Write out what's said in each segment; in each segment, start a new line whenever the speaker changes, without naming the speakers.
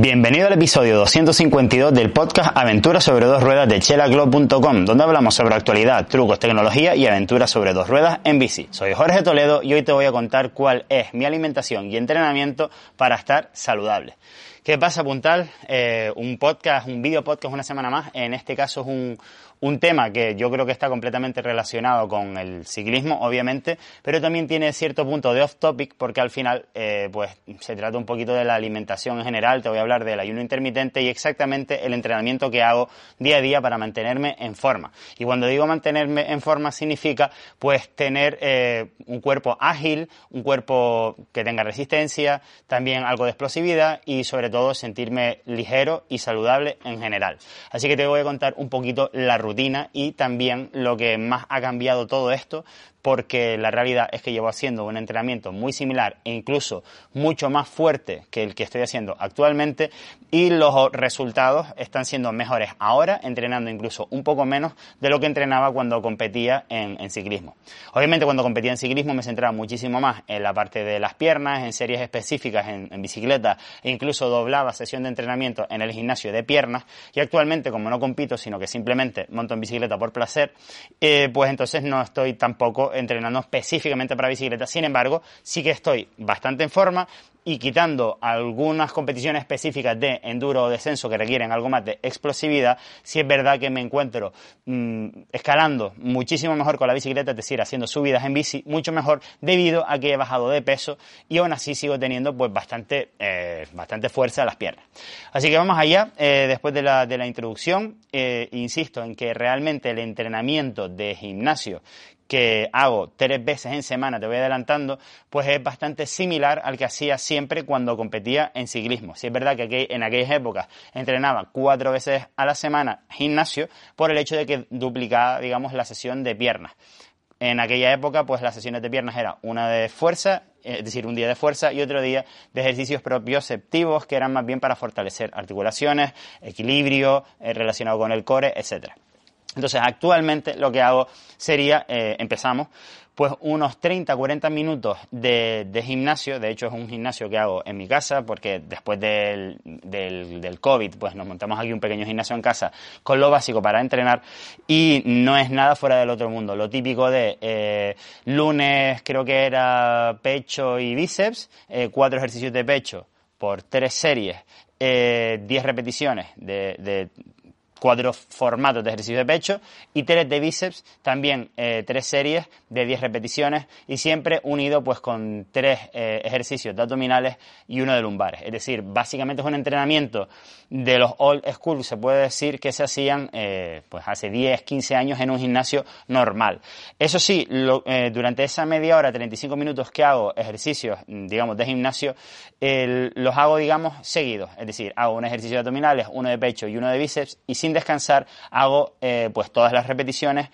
Bienvenido al episodio 252 del podcast Aventuras sobre dos ruedas de chelaglob.com, donde hablamos sobre actualidad, trucos, tecnología y aventuras sobre dos ruedas en bici. Soy Jorge Toledo y hoy te voy a contar cuál es mi alimentación y entrenamiento para estar saludable. ¿Qué pasa, Puntal? Eh, un podcast, un video podcast una semana más. En este caso es un, un tema que yo creo que está completamente relacionado con el ciclismo, obviamente, pero también tiene cierto punto de off topic porque al final, eh, pues, se trata un poquito de la alimentación en general. Te voy a hablar del ayuno intermitente y exactamente el entrenamiento que hago día a día para mantenerme en forma. Y cuando digo mantenerme en forma significa, pues, tener eh, un cuerpo ágil, un cuerpo que tenga resistencia, también algo de explosividad y sobre todo sentirme ligero y saludable en general. Así que te voy a contar un poquito la rutina y también lo que más ha cambiado todo esto porque la realidad es que llevo haciendo un entrenamiento muy similar e incluso mucho más fuerte que el que estoy haciendo actualmente y los resultados están siendo mejores ahora, entrenando incluso un poco menos de lo que entrenaba cuando competía en, ciclismo. Obviamente cuando competía en ciclismo me centraba muchísimo más en la parte de las piernas, en series específicas en, bicicleta e incluso doblaba sesión de entrenamiento en el gimnasio de piernas y actualmente como no compito sino que simplemente monto en bicicleta por placer, eh, pues entonces no estoy tampoco entrenando específicamente para bicicleta. Sin embargo, sí que estoy bastante en forma y quitando algunas competiciones específicas de enduro o descenso que requieren algo más de explosividad, sí es verdad que me encuentro mm, escalando muchísimo mejor con la bicicleta, es decir, haciendo subidas en bici mucho mejor debido a que he bajado de peso y aún así sigo teniendo pues bastante, eh, bastante fuerza en las piernas. Así que vamos allá, eh, después de la, de la introducción, eh, insisto en que realmente el entrenamiento de gimnasio que hago tres veces en semana, te voy adelantando, pues es bastante similar al que hacía siempre cuando competía en ciclismo. Si es verdad que en aquellas épocas entrenaba cuatro veces a la semana gimnasio por el hecho de que duplicaba, digamos, la sesión de piernas. En aquella época, pues las sesiones de piernas era una de fuerza, es decir, un día de fuerza y otro día de ejercicios propioceptivos que eran más bien para fortalecer articulaciones, equilibrio eh, relacionado con el core, etcétera. Entonces, actualmente lo que hago sería, eh, empezamos, pues unos 30, 40 minutos de, gimnasio, de hecho es un gimnasio que hago en mi casa, porque después del, del, COVID, pues nos montamos aquí un pequeño gimnasio en casa con lo básico para entrenar y no es nada fuera del otro mundo. Lo típico de eh, lunes creo que era pecho y bíceps, eh, cuatro ejercicios de pecho por tres series, eh, 10 repeticiones de, de cuatro formatos de ejercicio de pecho y tres de bíceps, también eh, tres series de 10 repeticiones y siempre unido pues con tres eh, ejercicios de abdominales y uno de lumbares. Es decir, básicamente es un entrenamiento de los old school, se puede decir que se hacían eh, pues hace 10, 15 años en un gimnasio normal. Eso sí, durante esa media hora, 35 minutos que hago ejercicios, digamos, de gimnasio, los hago, digamos, seguidos. Es decir, hago un ejercicio de abdominales, uno de pecho y uno de bíceps y sin descansar hago eh, pues todas las repeticiones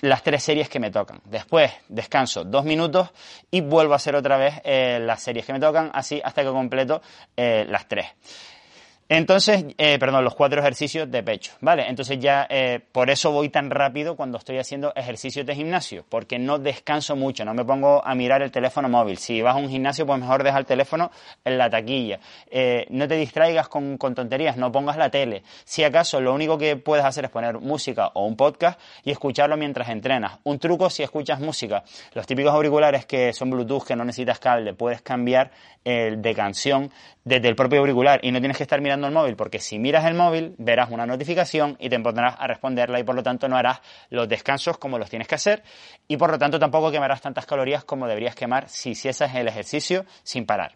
las tres series que me tocan. Después descanso dos minutos y vuelvo a hacer otra vez eh, las series que me tocan, así hasta que completo eh, las tres. Entonces, eh, perdón, los cuatro ejercicios de pecho, ¿vale? Entonces ya eh, por eso voy tan rápido cuando estoy haciendo ejercicios de gimnasio, porque no descanso mucho, no me pongo a mirar el teléfono móvil. Si vas a un gimnasio, pues mejor deja el teléfono en la taquilla. Eh, no te distraigas con, con, tonterías, no pongas la tele. Si acaso lo único que puedes hacer es poner música o un podcast y escucharlo mientras entrenas. Un truco si escuchas música, los típicos auriculares que son Bluetooth, que no necesitas cable, puedes cambiar de canción desde el propio auricular y no tienes que estar mirando el móvil, porque si miras el móvil verás una notificación y te pondrás a responderla y por lo tanto no harás los descansos como los tienes que hacer y por lo tanto tampoco quemarás tantas calorías como deberías quemar si hicieses el ejercicio sin parar.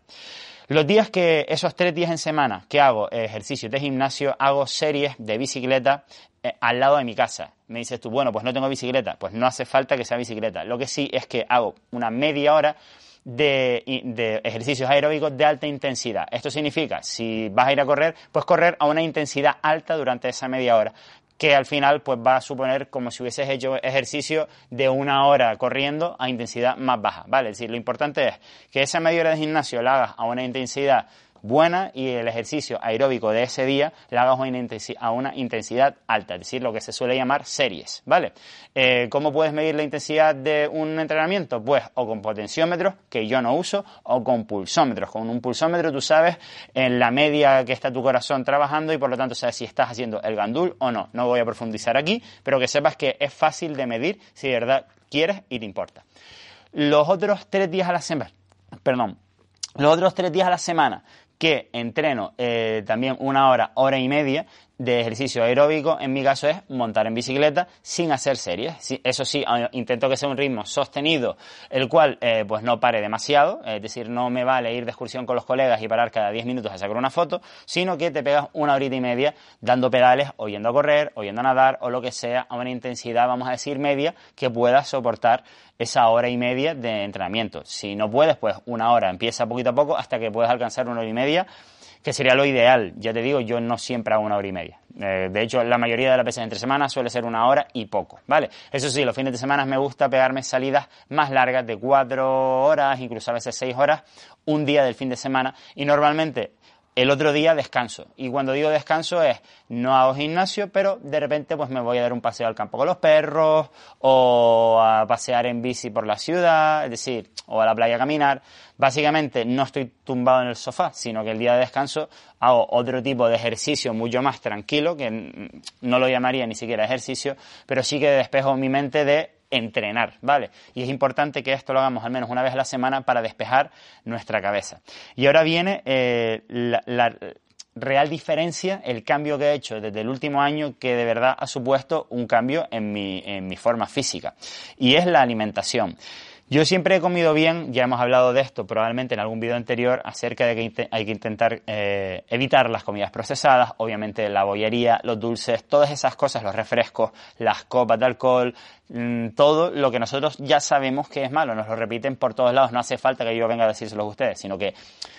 Los días que, esos tres días en semana que hago ejercicio de gimnasio, hago series de bicicleta eh, al lado de mi casa. Me dices tú, bueno, pues no tengo bicicleta. Pues no hace falta que sea bicicleta. Lo que sí es que hago una media hora de, ejercicios aeróbicos de alta intensidad. Esto significa, si vas a ir a correr, pues correr a una intensidad alta durante esa media hora que al final pues va a suponer como si hubieses hecho ejercicio de una hora corriendo a intensidad más baja, ¿vale? Es decir, lo importante es que esa media hora de gimnasio la hagas a una intensidad buena y el ejercicio aeróbico de ese día le hagas a una intensidad alta, es decir, lo que se suele llamar series, ¿vale? Eh, ¿Cómo puedes medir la intensidad de un entrenamiento? Pues o con potenciómetros, que yo no uso, o con pulsómetros. Con un pulsómetro tú sabes en la media que está tu corazón trabajando y por lo tanto sabes si estás haciendo el gandul o no. No voy a profundizar aquí, pero que sepas que es fácil de medir si de verdad quieres y te importa. Los otros tres días a la semana, perdón, los otros tres días a la semana que entreno eh, también una hora, hora y media de ejercicio aeróbico, en mi caso es montar en bicicleta sin hacer series. Eso sí, intento que sea un ritmo sostenido, el cual eh, pues no pare demasiado, es decir, no me vale ir de excursión con los colegas y parar cada 10 minutos a sacar una foto, sino que te pegas una horita y media dando pedales o a correr o a nadar o lo que sea a una intensidad, vamos a decir, media que pueda soportar esa hora y media de entrenamiento. Si no puedes, pues una hora, empieza poquito a poco hasta que puedas alcanzar una hora y media, que sería lo ideal. Ya te digo, yo no siempre hago una hora y media. Eh, de hecho, la mayoría de las veces entre semanas suele ser una hora y poco, ¿vale? Eso sí, los fines de semana me gusta pegarme salidas más largas de cuatro horas, incluso a veces seis horas, un día del fin de semana. Y normalmente el otro día descanso. Y cuando digo descanso es, no hago gimnasio, pero de repente pues me voy a dar un paseo al campo con los perros, o a pasear en bici por la ciudad, es decir, o a la playa a caminar. Básicamente no estoy tumbado en el sofá, sino que el día de descanso hago otro tipo de ejercicio mucho más tranquilo, que no lo llamaría ni siquiera ejercicio, pero sí que despejo mi mente de entrenar, ¿vale? Y es importante que esto lo hagamos al menos una vez a la semana para despejar nuestra cabeza. Y ahora viene eh, la, real diferencia, el cambio que he hecho desde el último año que de verdad ha supuesto un cambio en mi, en mi forma física. Y es la alimentación. Yo siempre he comido bien, ya hemos hablado de esto probablemente en algún video anterior acerca de que hay que intentar eh, evitar las comidas procesadas, obviamente la bollería, los dulces, todas esas cosas, los refrescos, las copas de alcohol, mm, todo lo que nosotros ya sabemos que es malo, nos lo repiten por todos lados, no hace falta que yo venga a decírselo a ustedes, sino que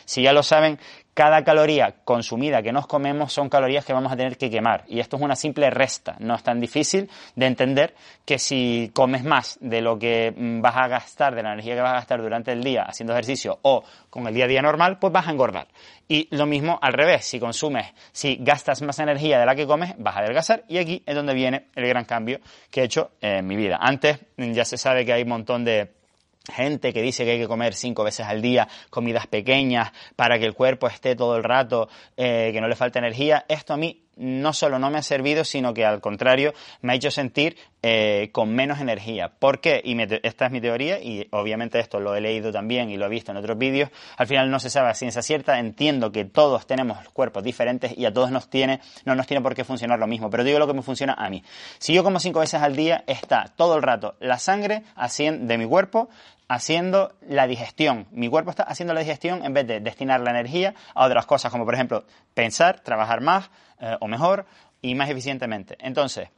si ya lo saben, cada caloría consumida que nos comemos son calorías que vamos a tener que quemar. Y esto es una simple resta. No es tan difícil de entender que si comes más de lo que mm, vas a gastar, de la energía que vas a gastar durante el día haciendo ejercicio o con el día a día normal, pues vas a engordar. Y lo mismo al revés, si consumes, si gastas más energía de la que comes, vas a adelgazar. Y aquí es donde viene el gran cambio que he hecho en mi vida. Antes ya se sabe que hay un montón de gente que dice que hay que comer cinco veces al día comidas pequeñas para que el cuerpo esté todo el rato, eh, que no le falte energía. Esto a mí no solo no me ha servido, sino que al contrario me ha hecho sentir eh, con menos energía. ¿Por qué? Y esta es mi teoría y obviamente esto lo he leído también y lo he visto en otros vídeos. Al final no se sabe a ciencia cierta. Entiendo que todos tenemos cuerpos diferentes y a todos nos tiene, no nos tiene por qué funcionar lo mismo. Pero digo lo que me funciona a mí. Si yo como cinco veces al día, está todo el rato la sangre de mi cuerpo haciendo la digestión. Mi cuerpo está haciendo la digestión en vez de destinar la energía a otras cosas, como por ejemplo pensar, trabajar más eh, o mejor y más eficientemente. Entonces,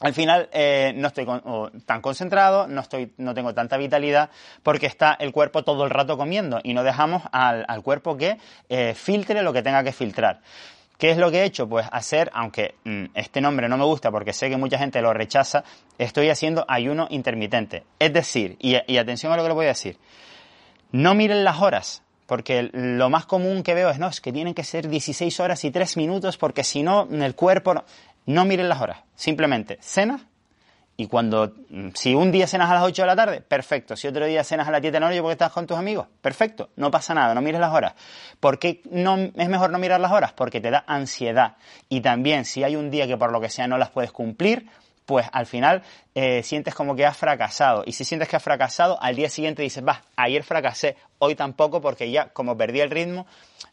al final eh, no estoy tan concentrado, no, estoy, no tengo tanta vitalidad porque está el cuerpo todo el rato comiendo y no dejamos al, cuerpo que eh, filtre lo que tenga que filtrar. ¿Qué es lo que he hecho? Pues hacer, aunque mm, este nombre no me gusta porque sé que mucha gente lo rechaza, estoy haciendo ayuno intermitente. Es decir, y, atención a lo que le voy a decir, no miren las horas, porque lo más común que veo es, no, es que tienen que ser 16 horas y 3 minutos porque si no, el cuerpo... No, no miren las horas, simplemente cena y cuando, mm, si un día cenas a las 8 de la tarde, perfecto. Si otro día cenas a las 10 de la noche porque estás con tus amigos, perfecto. No pasa nada, no mires las horas. ¿Por qué no, es mejor no mirar las horas? Porque te da ansiedad. Y también, si hay un día que por lo que sea no las puedes cumplir, pues al final eh, sientes como que has fracasado. Y si sientes que has fracasado, al día siguiente dices, va, ayer fracasé, hoy tampoco, porque ya como perdí el ritmo,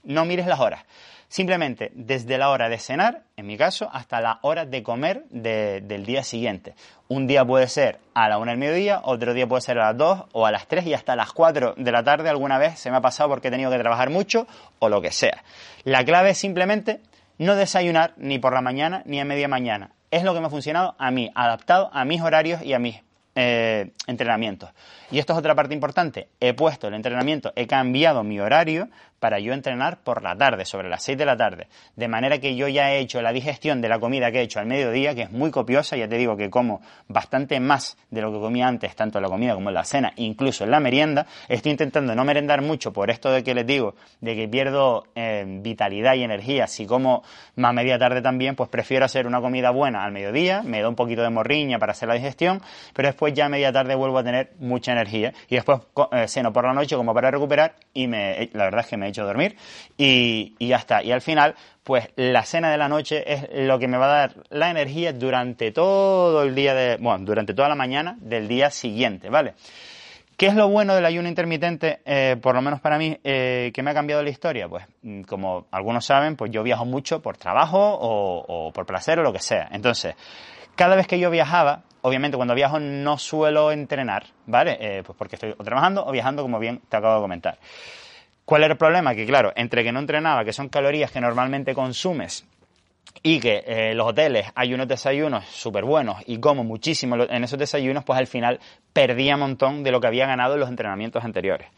no mires las horas. Simplemente desde la hora de cenar, en mi caso, hasta la hora de comer del día siguiente. Un día puede ser a la una del mediodía, otro día puede ser a las dos o a las tres y hasta las cuatro de la tarde alguna vez se me ha pasado porque he tenido que trabajar mucho o lo que sea. La clave es simplemente no desayunar ni por la mañana ni a media mañana. Es lo que me ha funcionado a mí, adaptado a mis horarios y a mis eh, entrenamientos. Y esto es otra parte importante. He puesto el entrenamiento, he cambiado mi horario para yo entrenar por la tarde, sobre las 6 de la tarde. De manera que yo ya he hecho la digestión de la comida que he hecho al mediodía, que es muy copiosa, ya te digo que como bastante más de lo que comía antes, tanto en la comida como en la cena, incluso en la merienda. Estoy intentando no merendar mucho por esto de que les digo, de que pierdo eh, vitalidad y energía. Si como más media tarde también, pues prefiero hacer una comida buena al mediodía, me da un poquito de morriña para hacer la digestión, pero después ya a media tarde vuelvo a tener mucha energía y después eh, ceno por la noche como para recuperar y me, la verdad es que me hecho dormir y, ya está. Y al final, pues la cena de la noche es lo que me va a dar la energía durante todo el día de, bueno, durante toda la mañana del día siguiente, ¿vale? ¿Qué es lo bueno del ayuno intermitente, eh, por lo menos para mí, eh, que me ha cambiado la historia? Pues, mm, como algunos saben, pues yo viajo mucho por trabajo o, o por placer o lo que sea. Entonces, cada vez que yo viajaba, obviamente cuando viajo no suelo entrenar, ¿vale? Eh, pues porque estoy trabajando o viajando, como bien te acabo de comentar. ¿Cuál era el problema? Que claro, entre que no entrenaba, que son calorías que normalmente consumes, y que eh, los hoteles hay unos desayunos súper buenos y como muchísimo en esos desayunos, pues al final perdía un montón de lo que había ganado en los entrenamientos anteriores.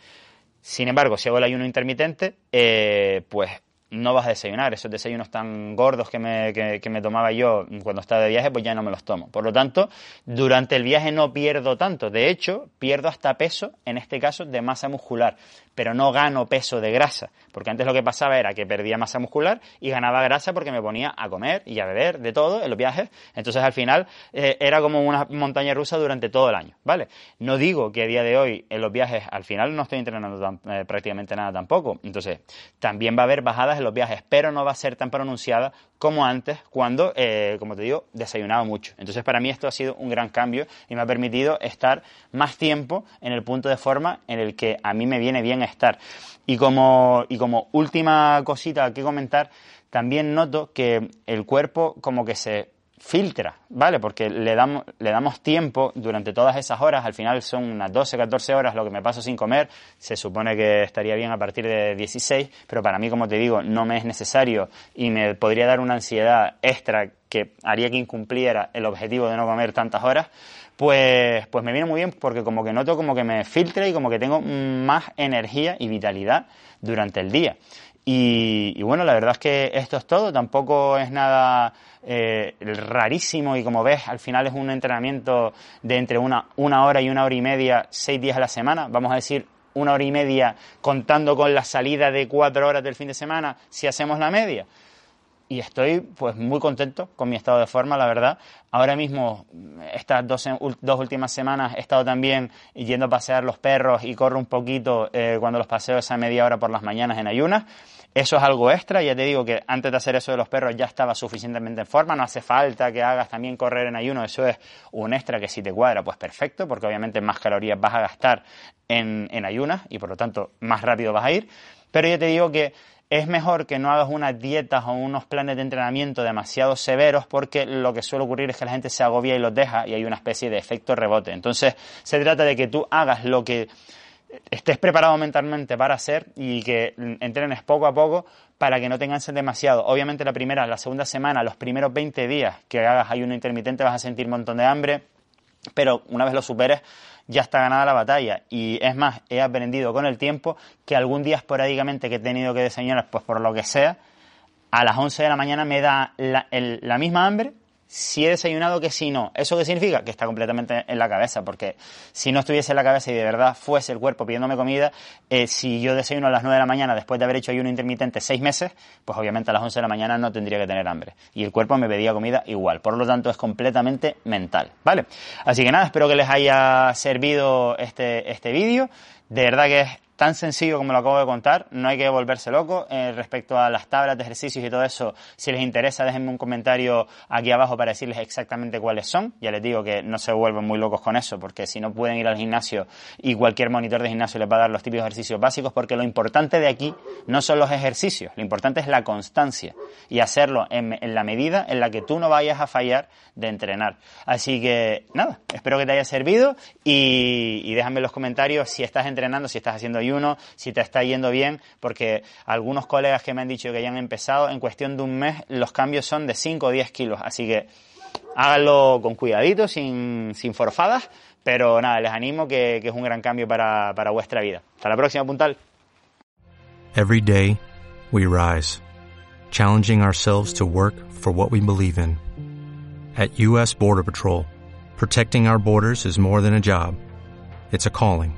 Sin embargo, si hago el ayuno intermitente, eh, pues no vas a desayunar. Esos desayunos tan gordos que me, que, me, tomaba yo cuando estaba de viaje, pues ya no me los tomo. Por lo tanto, durante el viaje no pierdo tanto. De hecho, pierdo hasta peso, en este caso, de masa muscular. Pero no gano peso de grasa. Porque antes lo que pasaba era que perdía masa muscular y ganaba grasa porque me ponía a comer y a beber de todo en los viajes. Entonces, al final, eh, era como una montaña rusa durante todo el año. ¿Vale? No digo que a día de hoy en los viajes, al final no estoy entrenando eh, prácticamente nada tampoco. Entonces, también va a haber bajadas los viajes, pero no va a ser tan pronunciada como antes cuando, eh, como te digo, desayunaba mucho. Entonces para mí esto ha sido un gran cambio y me ha permitido estar más tiempo en el punto de forma en el que a mí me viene bien estar. Y como, y como última cosita que comentar, también noto que el cuerpo como que se filtra, ¿vale? Porque le damos, le damos tiempo durante todas esas horas, al final son unas 12, 14 horas lo que me paso sin comer, se supone que estaría bien a partir de 16, pero para mí, como te digo, no me es necesario y me podría dar una ansiedad extra que haría que incumpliera el objetivo de no comer tantas horas, pues, pues me viene muy bien porque como que noto como que me filtra y como que tengo más energía y vitalidad durante el día. Y, bueno, la verdad es que esto es todo, tampoco es nada eh, rarísimo y como ves, al final es un entrenamiento de entre una, una hora y una hora y media, seis días a la semana, vamos a decir una hora y media contando con la salida de cuatro horas del fin de semana, si hacemos la media. Y estoy pues muy contento con mi estado de forma, la verdad. Ahora mismo, estas dos, dos últimas semanas he estado también yendo a pasear los perros y corro un poquito eh, cuando los paseo esa media hora por las mañanas en ayunas. Eso es algo extra, ya te digo que antes de hacer eso de los perros ya estaba suficientemente en forma, no hace falta que hagas también correr en ayuno, eso es un extra que si te cuadra, pues perfecto, porque obviamente más calorías vas a gastar en, en ayunas y por lo tanto más rápido vas a ir, pero ya te digo que es mejor que no hagas unas dietas o unos planes de entrenamiento demasiado severos porque lo que suele ocurrir es que la gente se agobia y los deja y hay una especie de efecto rebote. Entonces se trata de que tú hagas lo que estés preparado mentalmente para hacer y que entrenes poco a poco para que no te canses demasiado. Obviamente la primera, la segunda semana, los primeros 20 días que hagas ayuno intermitente vas a sentir un montón de hambre, pero una vez lo superes ya está ganada la batalla. Y es más, he aprendido con el tiempo que algún día esporádicamente que he tenido que desayunar, pues por lo que sea, a las 11 de la mañana me da la, la misma hambre si he desayunado que si no. ¿Eso qué significa? Que está completamente en la cabeza, porque si no estuviese en la cabeza y de verdad fuese el cuerpo pidiéndome comida, eh, si yo desayuno a las 9 de la mañana después de haber hecho ayuno intermitente seis meses, pues obviamente a las 11 de la mañana no tendría que tener hambre. Y el cuerpo me pedía comida igual. Por lo tanto, es completamente mental, ¿vale? Así que nada, espero que les haya servido este, este vídeo. De verdad que es tan sencillo como lo acabo de contar, no hay que volverse loco. Eh, respecto a las tablas de ejercicios y todo eso, si les interesa, déjenme un comentario aquí abajo para decirles exactamente cuáles son. Ya les digo que no se vuelven muy locos con eso, porque si no pueden ir al gimnasio y cualquier monitor de gimnasio les va a dar los típicos ejercicios básicos, porque lo importante de aquí no son los ejercicios, lo importante es la constancia y hacerlo en, la medida en la que tú no vayas a fallar de entrenar. Así que nada, espero que te haya servido y, y déjame en los comentarios si estás entrenando, si estás haciendo si te está yendo bien, porque algunos colegas que me han dicho que ya han empezado, en cuestión de un mes los cambios son de 5 o 10 kilos, así que háganlo con cuidadito, sin, sin forfadas, pero nada, les animo que, que es un gran cambio para, para vuestra vida. Hasta la próxima, puntal.
Every day, we rise, challenging ourselves to work for what we believe in. At U.S. Border Patrol, protecting our borders is more than a job, it's a calling.